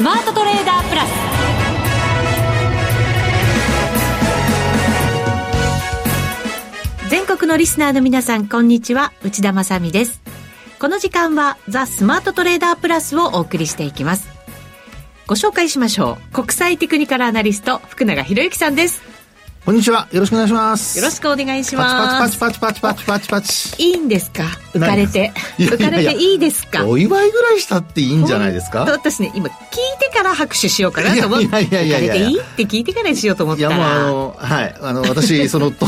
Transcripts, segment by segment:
スマートトレーダープラス。全国のリスナーの皆さんこんにちは。内田まさです。この時間はザ・スマートトレーダープラスをお送りしていきます。ご紹介しましょう。国際テクニカルアナリスト福永博之さんです。こんにちは。よろしくお願いします。よろしくお願いします。パチパチパチパチパチパチパチ。いいんですか？浮かれて。浮かれていいですか？お祝いぐらいしたっていいんじゃないですか？私ね、今聞いてから拍手しようかなと思って。いやいやいやいやいや。って聞いてからしようと思ったら。いやもうあの、はい。あの、私、そのと、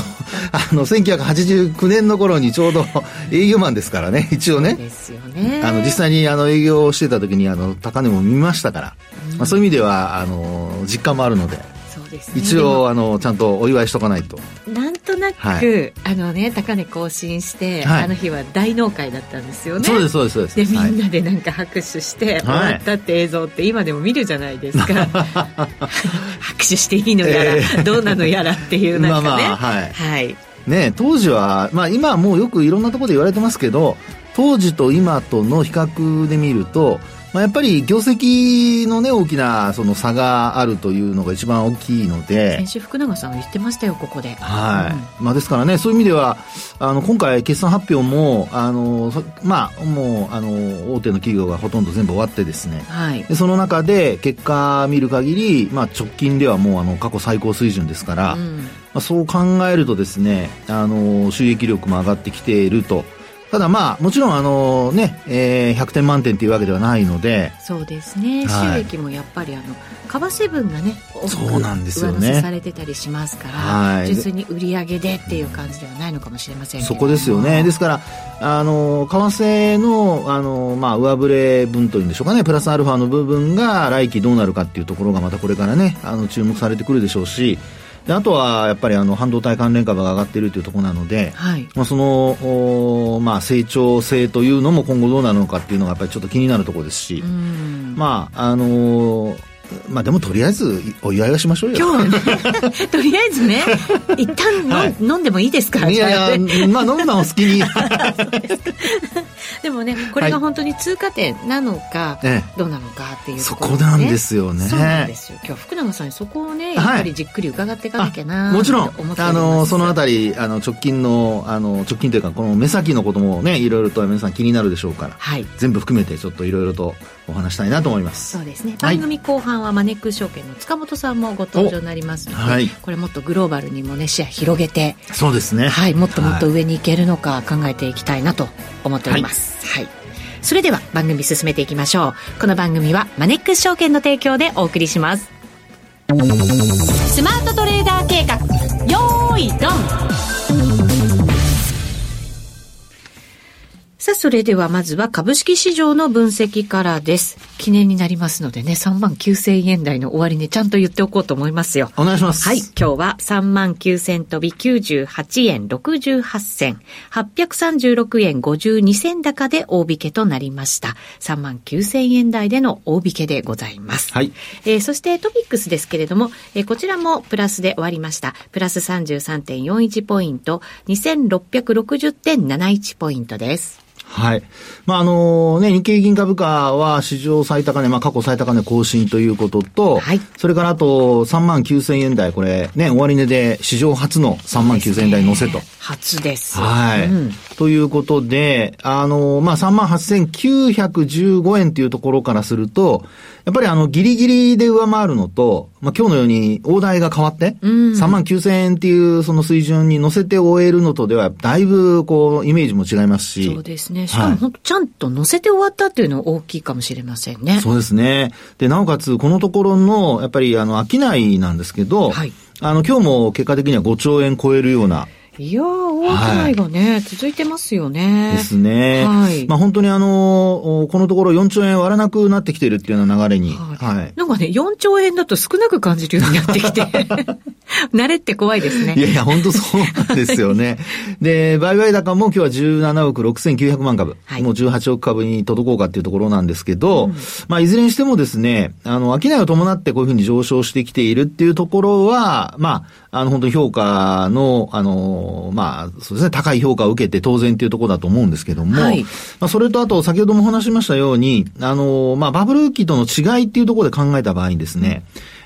あの、1989年の頃にちょうど営業マンですからね、一応ね。ですよね。あの、実際にあの、営業をしてた時に、あの、高値も見ましたから、うん、まあそういう意味では、あの、実感もあるので。ですね。一応あのちゃんとお祝いしとかないと。なんとなく、はい、あのね高値更新して、はい、あの日は大納会だったんですよね。そうですそうですそうです。でみんなでなんか拍手して、終わったって映像って今でも見るじゃないですか。拍手していいのやら、えー、どうなのやらっていうなんかね、まあまあ、はい、はい、ね当時はまあ今はもうよくいろんなところで言われてますけど当時と今との比較で見るとまあ、やっぱり業績のね、大きなその差があるというのが一番大きいので。先週福永さん言ってましたよ、ここで。はい。うん、まあ、ですからね、そういう意味では、あの、今回決算発表も、あの、まあ、もう、あの、大手の企業がほとんど全部終わってですね。はい。で、その中で結果見る限り、まあ、直近ではもう、あの、過去最高水準ですから、うん、まあ、そう考えるとですね、あの、収益力も上がってきていると。ただまあ、もちろんあのね、えー、100点満点というわけではないので。そうですね。収益もやっぱりあの、為替分がね、そうなんですよね。上乗せされてたりしますから、はい、純粋に売り上げでっていう感じではないのかもしれませんそこですよね。ですから、あの、為替の、あの、まあ、上振れ分というんでしょうかね、プラスアルファの部分が来期どうなるかっていうところがまたこれからね、あの、注目されてくるでしょうし、であとはやっぱりあの半導体関連株が上がっているというところなので、はい、まあ、そのまあ、成長性というのも今後どうなるのかっていうのがやっぱりちょっと気になるところですし、まああのーまあでもとりあえずお祝いはしましょうよ。今日はね、とりあえずね、一旦飲,、はい、飲んでもいいですか？いやいや、まあ飲むのお好きに。でもね、これが本当に通過点なのか、はい、どうなのかっていう、ね、そこなんですよね。そうなんですよ。今日福永さんにそこをね、やっぱりじっくり伺っていかなきゃな、はい、もちろん、あの、そのあたり、あの、直近の、あの、直近というか、この目先のこともね、いろいろと皆さん気になるでしょうから、はい、全部含めてちょっといろいろとお話したいなと思います。そうですね。番組後半はマネックス証券の塚本さんもご登場になりますので、はい、これもっとグローバルにもね視野広げて。そうですね。はい。もっともっと上に行けるのか考えていきたいなと思っております、はい、はい、それでは番組進めていきましょう。この番組はマネックス証券の提供でお送りします。スマートトレーダー計画。よーいドンさあ、それではまずは株式市場の分析からです。記念になりますのでね、3万9000円台の終わりね、ちゃんと言っておこうと思いますよ。お願いします。はい。今日は3万9000飛び98円68銭、836円52銭高で大引けとなりました。3万9000円台での大引けでございます。はい。えー、そしてトピックスですけれども、えー、こちらもプラスで終わりました。プラス33.41ポイント、2660.71ポイントです。はい。まあ、あのね、日経銀株価は史上最高値、まあ、過去最高値更新ということと、はい。それからあと、3万9000円台、これ、ね、終値で史上初の3万9000円台乗せと。初です。はい。うん、ということで、あのまあ、3万8915円というところからすると、やっぱりあの、ギリギリで上回るのと、まあ、今日のように大台が変わって、うん、3万9000円っていうその水準に乗せて終えるのとでは、だいぶこう、イメージも違いますし。そうですね。しかも、はい、ちゃんと乗せて終わったっていうのは大きいかもしれませんね。そうですね。で、なおかつ、このところの、やっぱりあの、商いなんですけど、はい。あの、今日も結果的には5兆円超えるような、いやー、大いがね、はい、続いてますよね。ですね。はい。まあ本当にあの、このところ4兆円割らなくなってきているっていうような流れに。はい。はい、なんかね、4兆円だと少なく感じるようになってきて。慣れって怖いですね。いやいや、本当そうなんですよね。で、売買高も今日は17億6900万株。はい、もう18億株に届こうかっていうところなんですけど、うん、まあいずれにしてもですね、あの、商いを伴ってこういうふうに上昇してきているっていうところは、まあ、あの、本当に評価の、あの、の、まあ、そうですね、高い評価を受けて当然っていうところだと思うんですけども、はい。まあ、それとあと、先ほどもお話しましたように、あの、まあ、バブル期との違いっていうところで考えた場合にですね、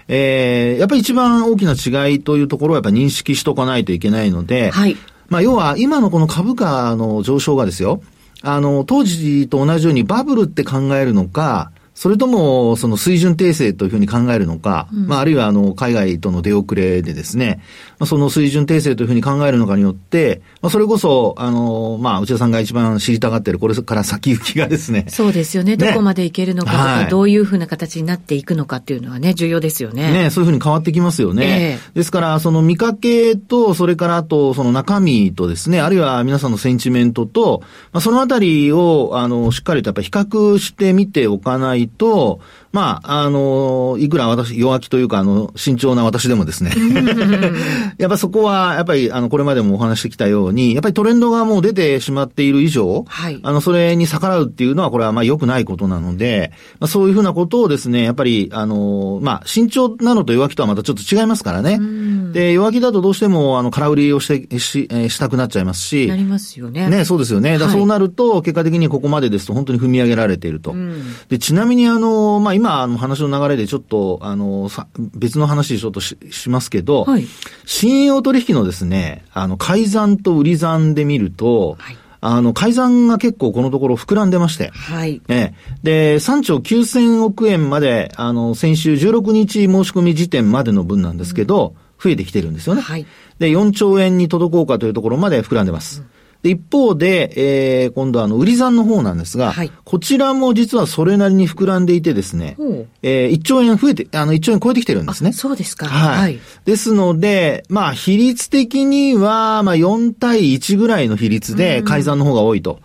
えー、やっぱり一番大きな違いというところをやっぱり認識しとかないといけないので、はい。まあ、要は今のこの株価の上昇がですよ、あの、当時と同じようにバブルって考えるのか、それとも、その水準訂正というふうに考えるのか、まあ、あるいは、あの、海外との出遅れでですね、まあ、その水準訂正というふうに考えるのかによって、まあ、それこそ、あの、まあ、内田さんが一番知りたがっている、これから先行きがですね、そうですよね。ねどこまでいけるのかとか、はいどういうふうな形になっていくのかっていうのはね、重要ですよね。ね、そういうふうに変わってきますよね。えですから、その見かけと、それからあと、その中身とですね、あるいは皆さんのセンチメントと、まあ、そのあたりを、あの、しっかりとやっぱり比較してみておかないと、まあ、あの、いくら私、弱気というか、あの、慎重な私でもですね、やっぱそこは、やっぱり、あの、これまでもお話してきたように、やっぱりトレンドがもう出てしまっている以上、はいあの、それに逆らうっていうのは、これはまあ良くないことなので、まあ、そういうふうなことをですね、やっぱり、あの、まあ、慎重なのと弱気とはまたちょっと違いますからね。で、弱気だとどうしても、あの、空売りをして、し、えーしたくなっちゃいますし、なりますよね。ね、そうですよね。だそうなると、結果的にここまでですと本当に踏み上げられていると。んで、ちなみにあの、まあ、今、あの、話の流れでちょっと、あの、さ別の話ちょっとししますけど、はい信用取引のですね、あの、改ざんと売り算で見ると、はいあの、改ざんが結構このところ膨らんでまして、はい。ええ。で、3兆9000億円まで、あの、先週16日申し込み時点までの分なんですけど、増えてきてるんですよね。はいで、4兆円に届こうかというところまで膨らんでます。で、一方で、えー、今度はあの、売り算の方なんですが、はいこちらも実はそれなりに膨らんでいてですねえー、1兆円増えて、あの、1兆円超えてきてるんですね。そうですか。はい。はい。ですので、まあ、比率的には、まあ、4対1ぐらいの比率で改ざんの方が多いと。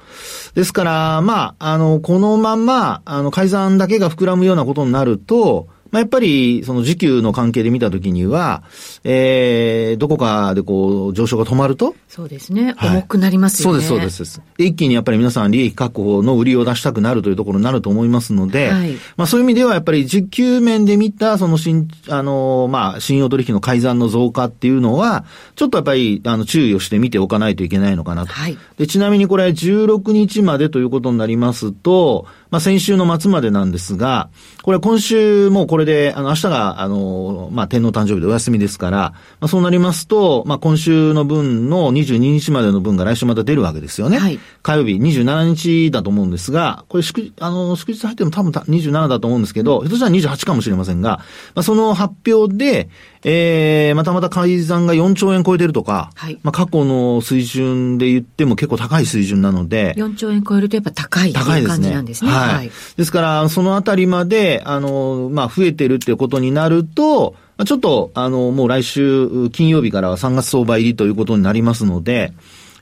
ですから、まあ、あの、このまま、あの、改ざんだけが膨らむようなことになると、まあ、やっぱり、その時給の関係で見たときには、えー、どこかでこう、上昇が止まると、そうですね。はい重くなりますよね。そうです、そうです。で一気にやっぱり皆さん利益確保の売りを出したくなるというところになると思いますので、はいまあそういう意味ではやっぱり時給面で見たその新、あの、まあ信用取引の改ざんの増加っていうのは、ちょっとやっぱりあの注意をして見ておかないといけないのかなと。はいで、ちなみにこれ16日までということになりますと、まあ先週の末までなんですが、これ今週もうこれで、あの明日が、あの、まあ天皇誕生日でお休みですから、まあそうなりますと、まあ今週の分の22日までの分が来週また出るわけですよね。はい火曜日27日だと思うんですが、これ祝、あの、祝日入っても多分た27だと思うんですけど、ひょっとしたら28かもしれませんが、まあその発表で、えー、またまた改ざんが4兆円超えてるとか、はいまあ過去の水準で言っても結構高い水準なので、4兆円超えるとやっぱ高いという感じ高いですね。なんですね。はい。ですから、そのあたりまで、あの、まあ、増えてるっていうことになると、まあちょっと、あの、もう来週、金曜日からは3月相場入りということになりますので、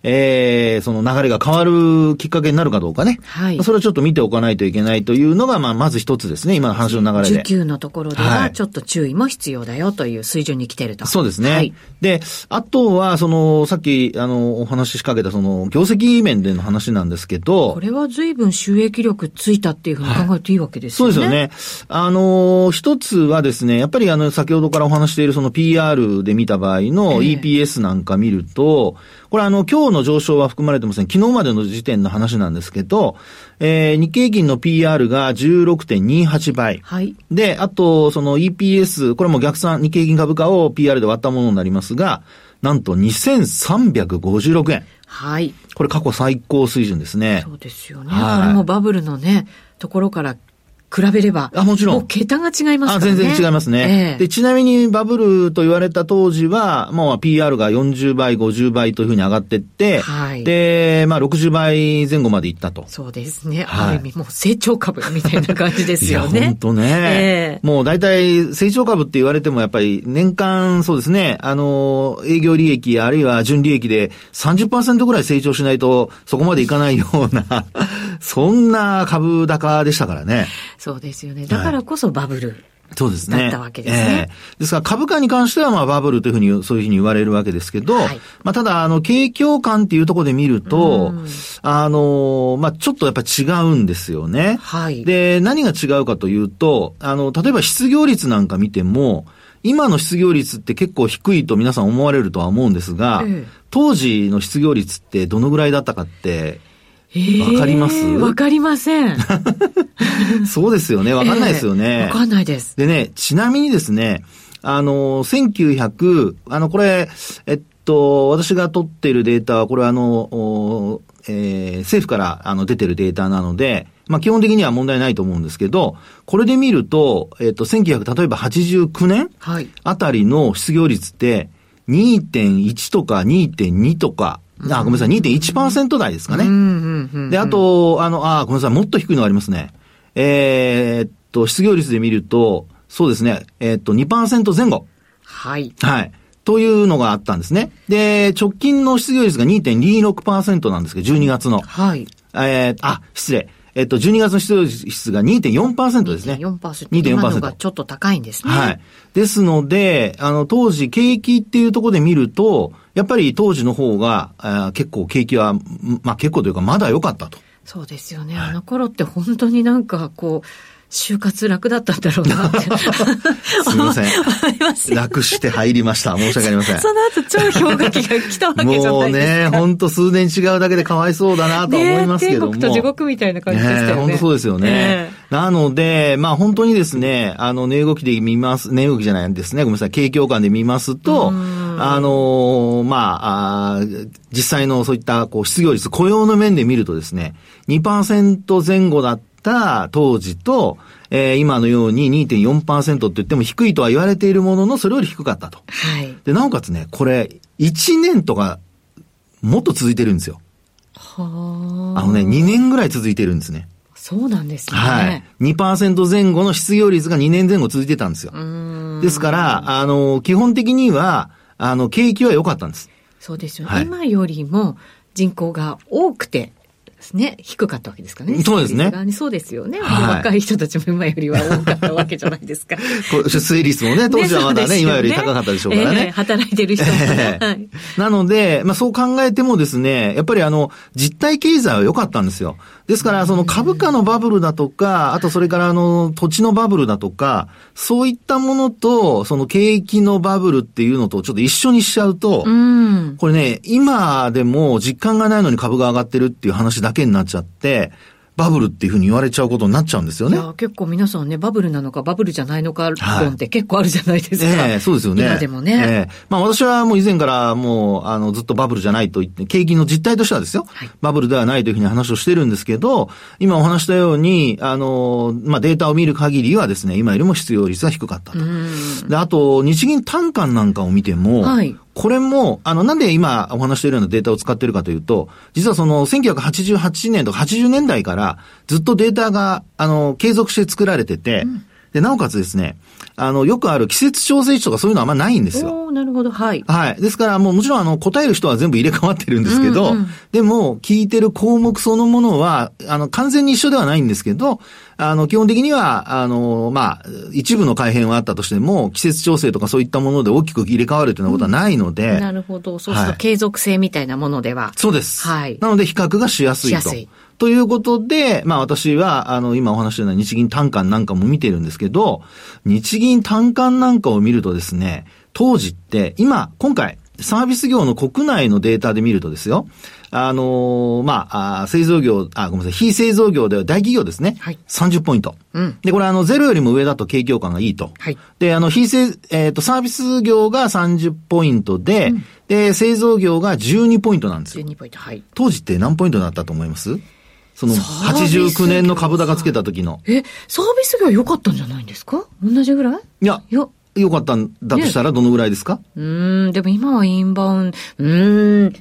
えー、その流れが変わるきっかけになるかどうかね。はいまあそれをちょっと見ておかないといけないというのが、まあ、まず一つですね、今の話の流れで。需給のところでははいちょっと注意も必要だよという水準に来てると。そうですね。はい。で、あとは、その、さっき、あの、お話ししかけた、その、業績面での話なんですけど、これは随分収益力ついたっていうふうに考えていいわけですよね。そうですよね。あの、一つはですね、やっぱりあの、先ほどからお話しているその PR で見た場合のええ EPS なんか見ると、これあの、今日の上昇は含まれてません。昨日までの時点の話なんですけど、えー日経銀の PR が16.28倍。はい。で、あと、その EPS、これも逆算、日経銀株価を PR で割ったものになりますが、なんと2356円。はい。これ過去最高水準ですね。そうですよね。はいこれもバブルのね、ところから比べれば。あもちろんもう桁が違いますあ、からね。全然違いますね。ええで、ちなみにバブルと言われた当時は、もう PR が40倍、50倍というふうに上がってって、はいで、まあ60倍前後までいったと。そうですね。はいある意味もう成長株みたいな感じですよいや、ね。本当ね。ええもう大体、成長株って言われてもやっぱり年間、そうですね、あの、営業利益あるいは純利益で30%ぐらい成長しないとそこまでいかないような、そんな株高でしたからね。そうですよね。だからこそバブル。そうですね。だったわけですねええですから株価に関してはまあバブルというふうに、そういうふうに言われるわけですけど、はいまあただ、あの、景況感っていうところで見るとうん、あの、まあちょっとやっぱ違うんですよね。はい。で、何が違うかというと、あの、例えば失業率なんか見ても、今の失業率って結構低いと皆さん思われるとは思うんですが、ええ当時の失業率ってどのぐらいだったかって、えーわかります？わかりません。そうですよね。わかんないですよね。ええわかんないです。でね、ちなみにですね、あの、1900、あの、これ、えっと、私が取っているデータは、これはあの、おえー政府からあの出てるデータなので、まあ基本的には問題ないと思うんですけど、これで見ると、えっと、1900、例えば89年はい。あたりの失業率って、2.1とか2.2とか、あ、ごめんなさい、2.1%台ですかね。うんうんうん。で、あと、あの、あ、ごめんなさい、もっと低いのがありますね。えーっと、失業率で見ると、そうですね、えーっと、2%前後。はい。はい。というのがあったんですね。で、直近の失業率が2.26%なんですけど、12月の。はい。えー、あ、失礼。えーっと、12月の失業率が2.4%ですね。4%。2.4%今のがちょっと高いんですね。はい。ですので、あの、当時、景気っていうところで見ると、やっぱり当時の方が、あー結構景気は、んまあ結構というか、まだ良かったと。そうですよね。あの頃って本当になんかこう、就活楽だったんだろうなって。すみません。楽して入りました。申し訳ありません。その後超氷河期が来たわけじゃないですか。もうね、ほんと数年違うだけでかわいそうだなとは思いますけども。ね天国と地獄みたいな感じでしたよね。本当そうですよね。えなので、まあ本当にですね、あの、値動きで見ます、値動きじゃないんですね。ごめんなさい。景況感で見ますと、あのーまああー実際のそういった、こう、失業率、雇用の面で見るとですね、2%前後だった当時と、えー今のように2.4%って言っても低いとは言われているものの、それより低かったと。はい。で、なおかつね、これ、1年とか、もっと続いてるんですよ。はあ。あのね、2年ぐらい続いてるんですね。そうなんですね。はい。2%前後の失業率が2年前後続いてたんですよう。ーん。ですから、あの、基本的には、あの、景気は良かったんです。そうですよね。はい今よりも人口が多くて、ね、低かったわけですかね。そうですねそうですよね。はい若い人たちも今よりは多かったわけじゃないですか。こう出生率もね、当時はまだね、今より高かったでしょうからええね。働いてる人もね。ええはい。なので、まあそう考えてもですね、やっぱりあの、実体経済は良かったんですよ。ですから、その株価のバブルだとか、あとそれからあの、土地のバブルだとか、そういったものと、その景気のバブルっていうのとちょっと一緒にしちゃうと、うん。これね、今でも実感がないのに株が上がってるっていう話だけになっちゃって、バブルっていうふうに言われちゃうことになっちゃうんですよね。結構皆さんね、バブルなのかバブルじゃないのか論って結構あるじゃないですか。ええそうですよね。今でもね。ええまあ私はもう以前からもう、あの、ずっとバブルじゃないと言って、景気の実態としてはですよ。はいバブルではないというふうに話をしてるんですけど、今お話したように、あの、まあデータを見る限りはですね、今よりも失業率が低かったと。うん。で、あと、日銀単価なんかを見ても、はいこれも、あの、なんで今お話しているようなデータを使っているかというと、実はその1988年とか80年代からずっとデータが、あの、継続して作られてて、で、なおかつですね、あの、よくある季節調整値とかそういうのはあんまないんですよ。なるほど、はい。はい。ですから、もうもちろんあの、答える人は全部入れ替わってるんですけど、うんうんでも、聞いてる項目そのものは、あの、完全に一緒ではないんですけど、あの、基本的には、あの、まあ、一部の改変はあったとしても、季節調整とかそういったもので大きく入れ替わるというようなことはないので、なるほど。そうするはいと継続性みたいなものでは。そうです。はいなので、比較がしやすいと。しやすいということで、まあ私は、あの、今お話したような日銀単価なんかも見てるんですけど、日銀単価なんかを見るとですね、当時って、今、今回、サービス業の国内のデータで見るとですよ、あのーまあ、製造業、あ、ごめんなさい、非製造業では大企業ですね。はい30ポイント。うんで、これあの、ゼロよりも上だと景況感がいいと。はいで、あの、非製、えっ、と、サービス業が30ポイントで、で、製造業が12ポイントなんですよ。12ポイント、はい。当時って何ポイントだったと思います？そのサービス業89年の株高つけた時の。え、サービス業良かったんじゃないんですか？同じぐらい？いや、よかったんだとしたらどのぐらいですか、うーん、でも今はインバウンド、うーん、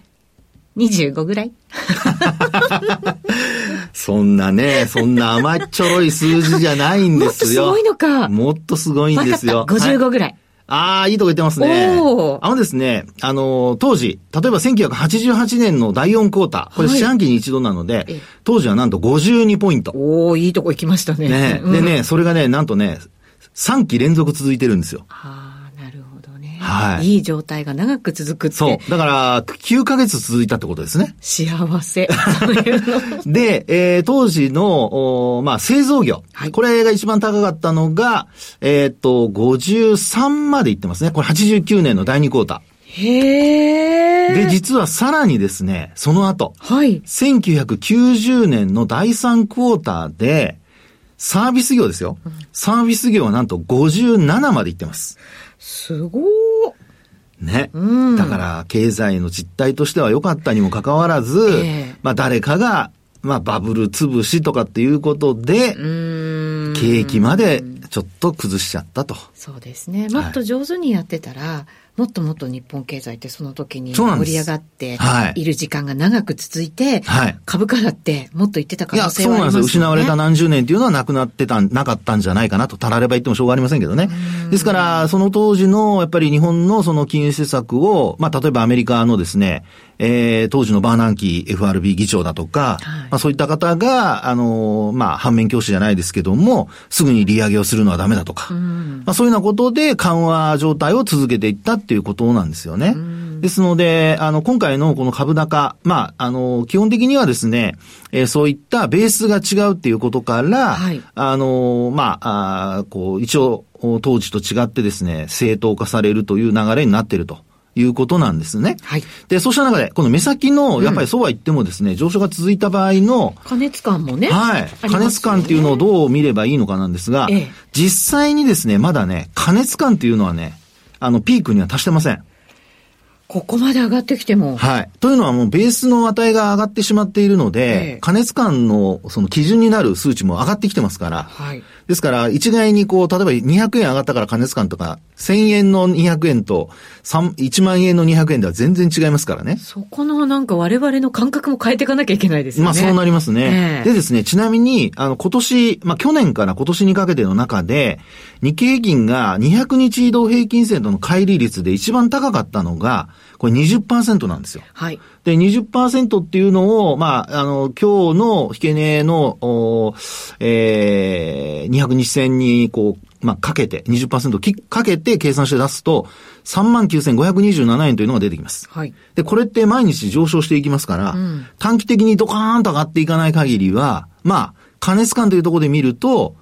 25ぐらい そんなね、そんな甘っちょろい数字じゃないんですよ。もっとすごいのかもっとすごいんですよ。わかったはい55ぐらい。ああ、いいとこ言ってますね。あのですね、あのー当時、例えば1988年の第4クォーター、これはい四半期に一度なので、ええ当時はなんと52ポイント。おー、いいとこ行きましたね。ね、うんでね、それがね、なんとね、3期連続続いてるんですよ。ああ。はい。いい状態が長く続くって。そう。だから、9ヶ月続いたってことですね。幸せ。そういうの。で、えー当時の、おまあ、製造業。はいこれが一番高かったのが、えーっと、53までいってますね。これ89年の第2クォータへー。で、実はさらにですね、その後、はい。1990年の第3クォーターで、サービス業ですよ。サービス業はなんと57までいってます。すごー。ね。うんだから、経済の実態としては良かったにもかかわらず、ええまあ誰かが、まあバブル潰しとかっていうことで。景気までちょっと崩しちゃったと。そうですね。もっと上手にやってたら、もっともっと日本経済ってその時に盛り上がってはいいる時間が長く続いて、はい株価だってもっと言ってた可いや、能性そうなんですよ。はありますよね。失われた何十年っていうのはなくなってた、なかったんじゃないかなと、たられば言ってもしょうがありませんけどね。ですから、その当時の、やっぱり日本のその金融政策を、まあ、例えばアメリカのですね、えー、当時のバーナンキー FRB 議長だとか、はいまあ、そういった方が、あのーまあ、反面教師じゃないですけども、すぐに利上げをするのはダメだとか、うん。まあ、そういうようなことで緩和状態を続けていったっていうことなんですよね。ですので、あの、今回のこの株高、まあ、あの、基本的にはですね、えーそういったベースが違うっていうことから、はいあの、まあ、あーこう、一応、当時と違ってですね、正当化されるという流れになっているということなんですね。はい。で、そうした中で、この目先の、やっぱりそうは言ってもですね、上昇が続いた場合の、加熱感もね。はい。加熱感っていうのをどう見ればいいのかなんですが、ええ実際にですね、まだね、加熱感っていうのはね、あの、ピークには達してません。ここまで上がってきても。はい。というのはもうベースの値が上がってしまっているので、ええ加熱感のその基準になる数値も上がってきてますから、はい。ですから、一概にこう、例えば200円上がったから加熱感とか、1000円の200円と3 1万円の200円では全然違いますからね。そこのなんか我々の感覚も変えていかなきゃいけないですよね。まあそうなりますね。ええでですね、ちなみに、あの、今年、まあ去年から今年にかけての中で、日経平均が200日移動平均線との乖離率で一番高かったのが、これ20%なんですよ。はい。で、20%っていうのを、まあ、あの、今日の引け値の、おえー、200日線に、こう、まあ、かけて、20%きかけて計算して出すと、39,527円というのが出てきます。はい。で、これって毎日上昇していきますから、うん短期的にドカーンと上がっていかない限りは、まあ、加熱感というところで見ると、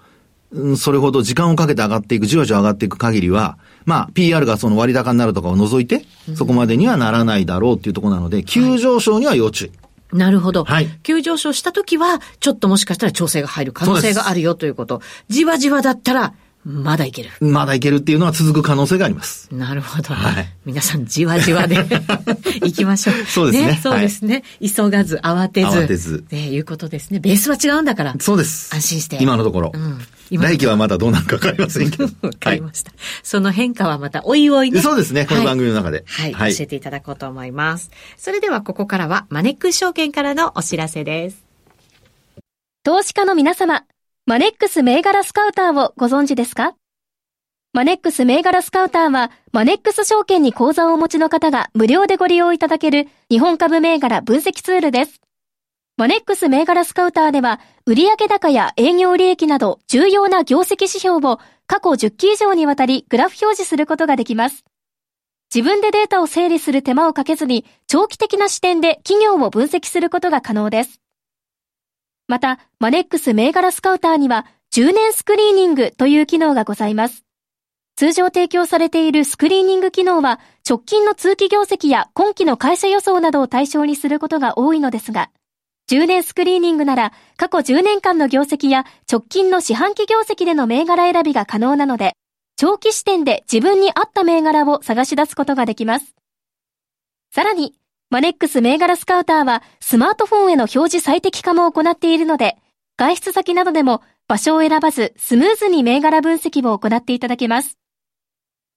うんそれほど時間をかけて上がっていく、じわじわ上がっていく限りは、まあ、PR がその割高になるとかを除いて、そこまでにはならないだろうっていうところなので、急上昇には要注意。なるほど。はい急上昇した時は、ちょっともしかしたら調整が入る可能性があるよということ。じわじわだったら、まだいける。まだいけるっていうのは続く可能性があります。なるほど。はい皆さんじわじわで 行きましょう。そうですねそうですね。急がず、慌てず。慌てずね、いうことですね。ベースは違うんだから。そうです。安心して今のところ。うん来期はまだどうなるかわかりませんけど。わかりました。その変化はまたおいおいね。そうですねこの番組の中ではい。はい教えていただこうと思います。それではここからはマネックス証券からのお知らせです。投資家の皆様、マネックス銘柄スカウターをご存知ですか？マネックス銘柄スカウターは、マネックス証券に口座をお持ちの方が無料でご利用いただける日本株銘柄分析ツールです。マネックス銘柄スカウターでは、売上高や営業利益など重要な業績指標を過去10期以上にわたりグラフ表示することができます。自分でデータを整理する手間をかけずに、長期的な視点で企業を分析することが可能です。また、マネックス銘柄スカウターには、10年スクリーニングという機能がございます。通常提供されているスクリーニング機能は、直近の通期業績や今期の会社予想などを対象にすることが多いのですが、10年スクリーニングなら、過去10年間の業績や直近の四半期業績での銘柄選びが可能なので、長期視点で自分に合った銘柄を探し出すことができます。さらに、マネックス銘柄スカウターはスマートフォンへの表示最適化も行っているので、外出先などでも場所を選ばずスムーズに銘柄分析を行っていただけます。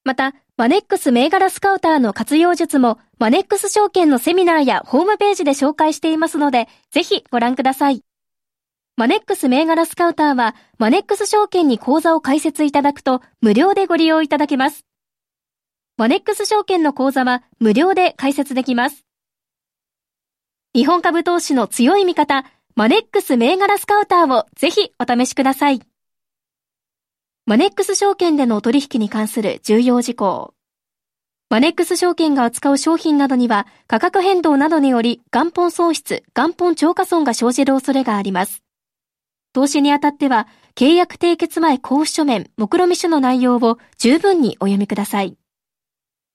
また、マネックス銘柄スカウターの活用術もマネックス証券のセミナーやホームページで紹介していますので、ぜひご覧ください。マネックス銘柄スカウターはマネックス証券に口座を開設いただくと無料でご利用いただけます。マネックス証券の口座は無料で開設できます。日本株投資の強い味方、マネックス銘柄スカウターをぜひお試しください。マネックス証券での取引に関する重要事項。マネックス証券が扱う商品などには価格変動などにより元本損失、元本超過損が生じる恐れがあります。投資にあたっては契約締結前交付書面、目論見書の内容を十分にお読みください。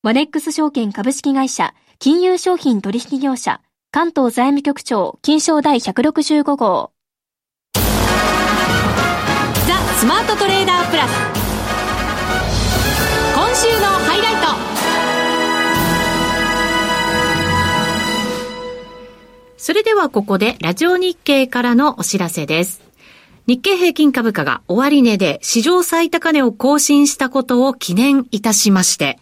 マネックス証券株式会社、金融商品取引業者、関東財務局長、金賞第165号。ザ・スマートトレーダープラス。今週のハイライト。それではここでラジオ日経からのお知らせです。日経平均株価が終値で史上最高値を更新したことを記念いたしまして、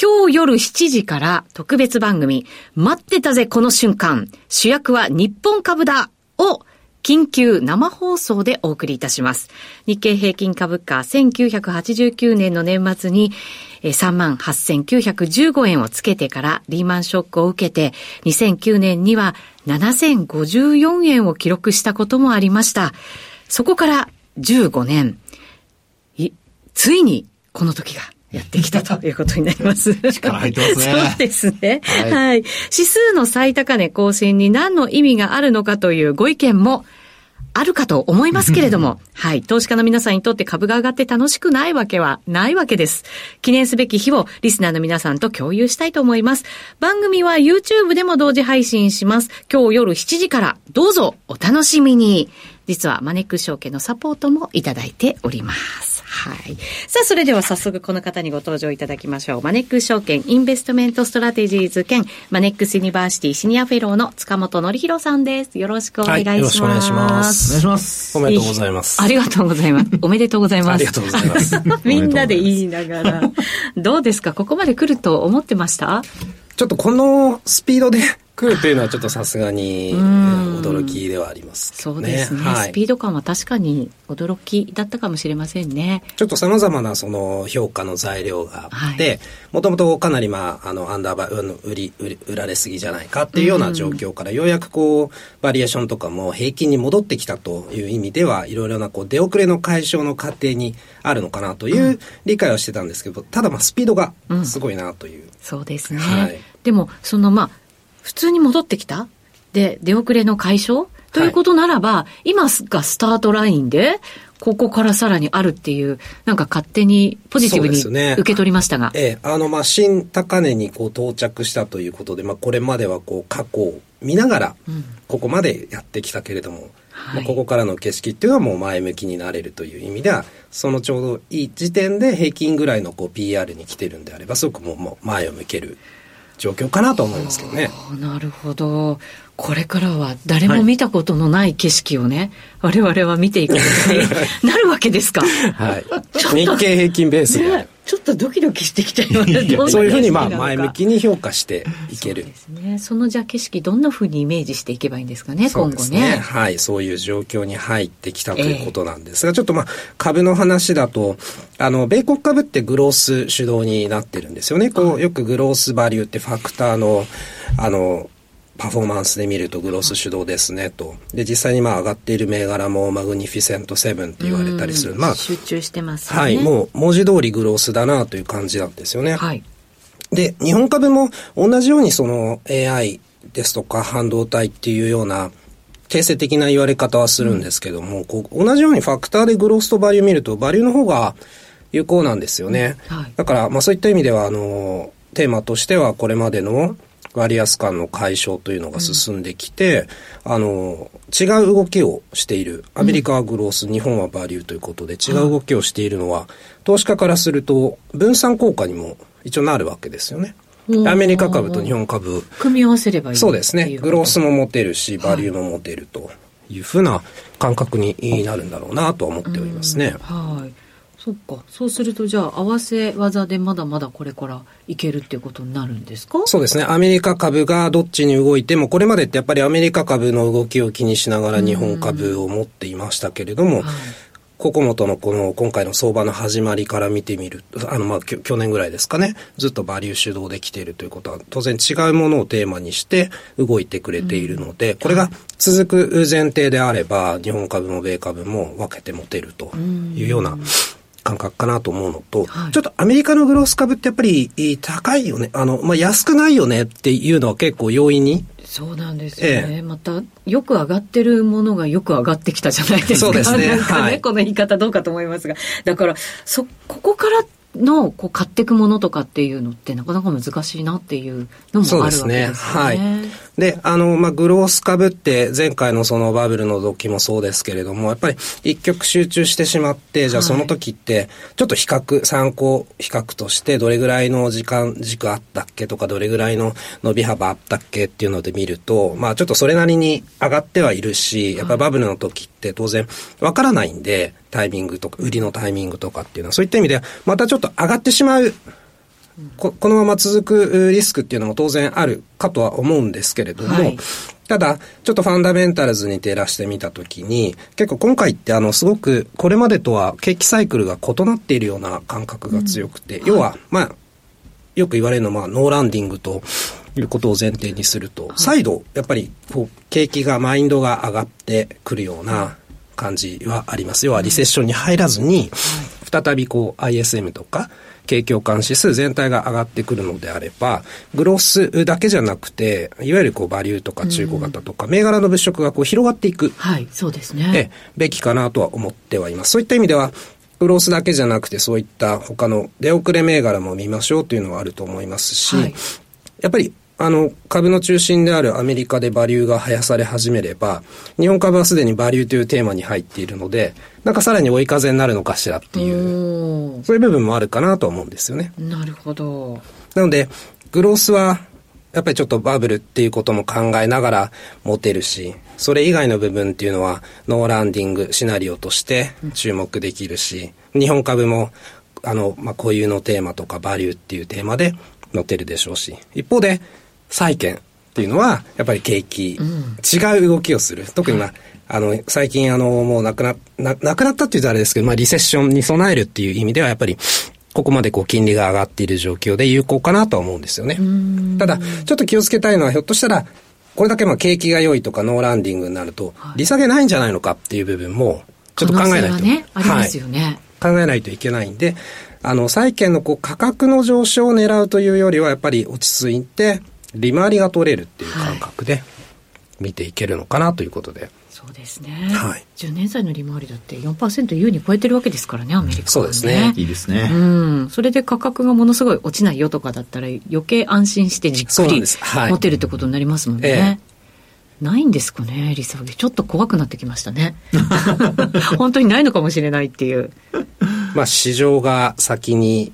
今日夜7時から特別番組、待ってたぜこの瞬間、主役は日本株だを緊急生放送でお送りいたします。日経平均株価1989年の年末に38,915円をつけてからリーマンショックを受けて2009年には7054円を記録したこともありました。そこから15年、ついにこの時がやってきたということになります。力入ってますね。そうですね、はい。はい。指数の最高値更新に何の意味があるのかというご意見もあるかと思いますけれども、はい。投資家の皆さんにとって株が上がって楽しくないわけはないわけです。記念すべき日をリスナーの皆さんと共有したいと思います。番組は YouTube でも同時配信します。今日夜7時からどうぞお楽しみに。実はマネックス証券のサポートもいただいております。はい。さあ、それでは早速この方にご登場いただきましょう。マネックス証券インベストメントストラテジーズ兼マネックスユニバーシティシニアフェローの塚本則弘さんです。よろしくお願いします。はい、よろしくお願いします。お願いします。おめでとうございます。ありがとうございます。おめでとうございます。ありがとうございます。みんなで言いながら。どうですか？ここまで来ると思ってました？ちょっとこのスピードで来るというのはちょっとさすがに驚きではあります、ね、そうですね、はい、スピード感は確かに驚きだったかもしれませんね。ちょっと様々なその評価の材料があって、もともとかなりまあ、あの、アンダーバー、売り、売り、売られすぎじゃないかっていうような状況から、ようやくこう、バリエーションとかも平均に戻ってきたという意味では、いろいろなこう、出遅れの解消の過程にあるのかなという理解はしてたんですけど、ただまあ、スピードがすごいなという。うん、そうですね。はい、でも、そのまあ、普通に戻ってきた？で、出遅れの解消？ということならば、はい、今がスタートラインで、ここからさらにあるっていう、なんか勝手にポジティブに受け取りましたが。ね、ええ、あの、まあ、新高値にこう到着したということで、まあ、これまではこう過去を見ながら、ここまでやってきたけれども、うんまあ、ここからの景色っていうのはもう前向きになれるという意味では、そのちょうどいい時点で平均ぐらいのこう PR に来てるんであれば、すごくもうもう前を向ける状況かなと思いますけどね。なるほど。これからは誰も見たことのない景色をね、はい、我々は見ていくことになるわけですか。はい。日経平均ベースで。ねちょっとドキドキしてきたよね。そういうふうにまあ前向きに評価していける。そうですね。そのじゃあ景色どんなふうにイメージしていけばいいんですかね、今後ね。はい、そういう状況に入ってきたということなんですが、えー、ちょっとまあ株の話だと、あの、米国株ってグロース主導になってるんですよね。こう、よくグロースバリューってファクターの、あの、パフォーマンスで見るとグロス主導ですねと。で、実際にまあ上がっている銘柄もマグニフィセントセブンって言われたりする。まあ、集中してますね。はい、もう文字通りグロスだなという感じなんですよね。はい。で、日本株も同じようにその AI ですとか半導体っていうような形成的な言われ方はするんですけども、うん、こう同じようにファクターでグロスとバリュー見ると、バリューの方が有効なんですよね。うんはい、だから、まあそういった意味では、あの、テーマとしてはこれまでの割安感の解消というのが進んできて、うん、あの、違う動きをしている。アメリカはグロース、うん、日本はバリューということで違う動きをしているのは、投資家からすると分散効果にも一応なるわけですよね。アメリカ株と日本株。組み合わせればいいそうですね。グロースも持てるし、バリューも持てるというふうな感覚になるんだろうなと思っておりますね。はい。そっか。そうすると、じゃあ、合わせ技でまだまだこれからいけるっていうことになるんですか？そうですね。アメリカ株がどっちに動いても、これまでってやっぱりアメリカ株の動きを気にしながら日本株を持っていましたけれども、ここもとのこの今回の相場の始まりから見てみるあのまあ去年ぐらいですかね。ずっとバリュー主導できているということは当然違うものをテーマにして動いてくれているので、これが続く前提であれば日本株も米株も分けて持てるというような感覚かなと思うのと、はい、ちょっとアメリカのグロース株ってやっぱり高いよね、あの、まあ、安くないよねっていうのは結構要因に。そうなんですよね、ええ、またよく上がってるものがよく上がってきたじゃないですか。そうですね。ね、はい、この言い方どうかと思いますが。だからそここからのこう買っていくものとかっていうのってなかなか難しいなっていうのもあるわけですね。そうですね。はい。で、あの、まあ、グロース株って前回のそのバブルの時もそうですけれども、やっぱり一極集中してしまって、じゃあその時って、ちょっと比較、参考比較としてどれぐらいの時間軸あったっけとか、どれぐらいの伸び幅あったっけっていうので見ると、まあちょっとそれなりに上がってはいるし、やっぱバブルの時って当然わからないんで、タイミングとか、売りのタイミングとかっていうのは、そういった意味では、またちょっと上がってしまうここのまま続くリスクっていうのも当然あるかとは思うんですけれども、はい、ただ、ちょっとファンダメンタルズに照らしてみたときに、結構今回ってあの、すごくこれまでとは景気サイクルが異なっているような感覚が強くて、うん、要は、まあ、よく言われるのは、ノーランディングということを前提にすると、再度、やっぱり、こう、景気が、マインドが上がってくるような感じはあります。要は、リセッションに入らずに、再びこう、ISM とか、景況感指数全体が上がってくるのであれば、グロースだけじゃなくて、いわゆるこうバリューとか中古型とか、銘柄の物色がこう広がっていく。はい、そうですね。べきかなとは思ってはいます。そういった意味では、グロースだけじゃなくて、そういった他の出遅れ銘柄も見ましょうというのはあると思いますし、はい、やっぱりあの、株の中心であるアメリカでバリューが生やされ始めれば、日本株はすでにバリューというテーマに入っているので、なんかさらに追い風になるのかしらっていう、そういう部分もあるかなと思うんですよね。なるほど。なので、グロースは、やっぱりちょっとバブルっていうことも考えながら持てるし、それ以外の部分っていうのは、ノーランディングシナリオとして注目できるし、日本株も、あの、まあ、固有のテーマとかバリューっていうテーマで乗ってるでしょうし、一方で、債券っていうのは、やっぱり景気、うん、違う動きをする。特にまあ、あの、最近あの、もうなくな、な、なくなったって言うとあれですけど、まあ、リセッションに備えるっていう意味では、やっぱり、ここまでこう金利が上がっている状況で有効かなとは思うんですよね。ただ、ちょっと気をつけたいのは、ひょっとしたら、これだけまあ景気が良いとかノーランディングになると、利下げないんじゃないのかっていう部分も、ちょっと考えないと。ね、ありますよね、はい。考えないといけないんで、あの、債券のこう価格の上昇を狙うというよりは、やっぱり落ち着いて、利回りが取れるっていう感覚で見ていけるのかなということで。はい、そうですね。はい。10年債の利回りだって4%優に超えてるわけですからね、アメリカ、ね、そうですね。いいですね。うん。それで価格がものすごい落ちないよとかだったら余計安心してじっくり持てるってことになりますもんね。ええないんですかね、利下げ。ちょっと怖くなってきましたね。本当にないのかもしれないっていう。まあ、市場が先に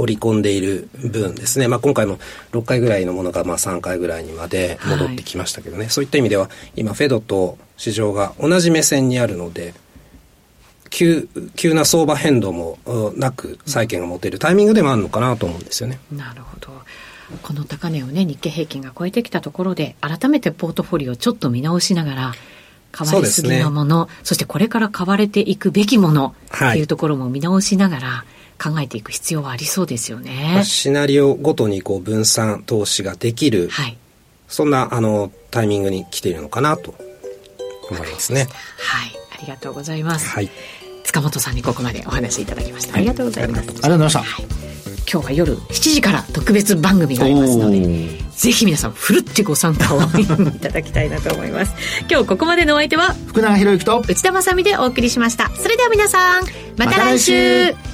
織り込んでいる分ですね、まあ、今回も6回ぐらいのものがまあ3回ぐらいにまで戻ってきましたけどね、はい、そういった意味では今フェドと市場が同じ目線にあるので急急な相場変動もなく債券が持てるタイミングでもあるのかなと思うんですよね。なるほど。この高値をね日経平均が超えてきたところで改めてポートフォリオをちょっと見直しながら買われすぎのものそ、ね,、してこれから買われていくべきものっていうところも見直しながら、はい考えていく必要はありそうですよね。シナリオごとにこう分散投資ができる、はい、そんなあのタイミングに来ているのかなと思いますね。はい、ありがとうございます。はい、塚本さんにここまでお話しいただきました。ありがとうございます。ありがとうございました。はい今日は夜7時から特別番組がありますのでぜひ皆さんふるってご参加をいただきたいなと思います 今日ここまでのお相手は福永博之と内田まさでお送りしましたそれでは皆さんまた来週ま、